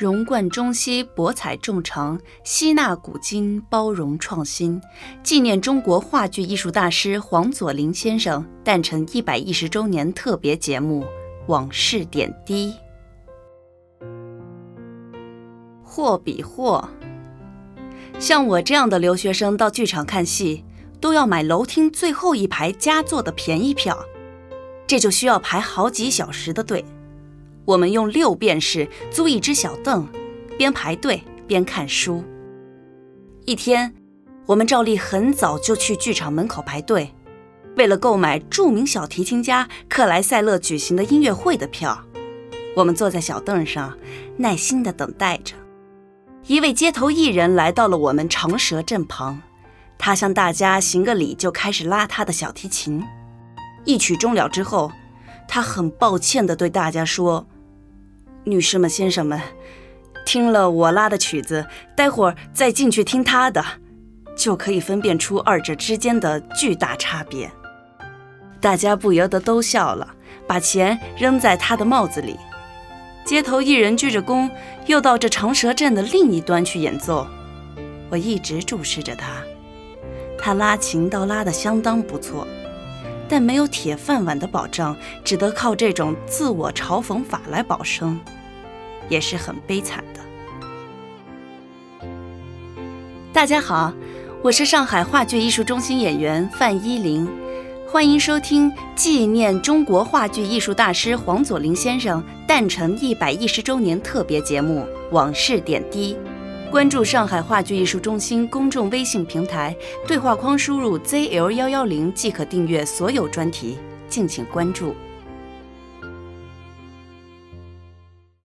融贯中西，博采众长，吸纳古今，包容创新，纪念中国话剧艺术大师黄佐临先生诞辰一百一十周年特别节目《往事点滴》。货比货，像我这样的留学生到剧场看戏，都要买楼厅最后一排佳作的便宜票，这就需要排好几小时的队。我们用六便士租一只小凳，边排队边看书。一天，我们照例很早就去剧场门口排队，为了购买著名小提琴家克莱塞勒举行的音乐会的票。我们坐在小凳上，耐心地等待着。一位街头艺人来到了我们长蛇阵旁，他向大家行个礼，就开始拉他的小提琴。一曲终了之后，他很抱歉地对大家说。女士们、先生们，听了我拉的曲子，待会儿再进去听他的，就可以分辨出二者之间的巨大差别。大家不由得都笑了，把钱扔在他的帽子里。街头艺人鞠着躬，又到这长蛇阵的另一端去演奏。我一直注视着他，他拉琴倒拉得相当不错。但没有铁饭碗的保障，只得靠这种自我嘲讽法来保生，也是很悲惨的。大家好，我是上海话剧艺术中心演员范依林，欢迎收听纪念中国话剧艺术大师黄佐临先生诞辰一百一十周年特别节目《往事点滴》。关注上海话剧艺术中心公众微信平台，对话框输入 zl 幺幺零即可订阅所有专题，敬请关注。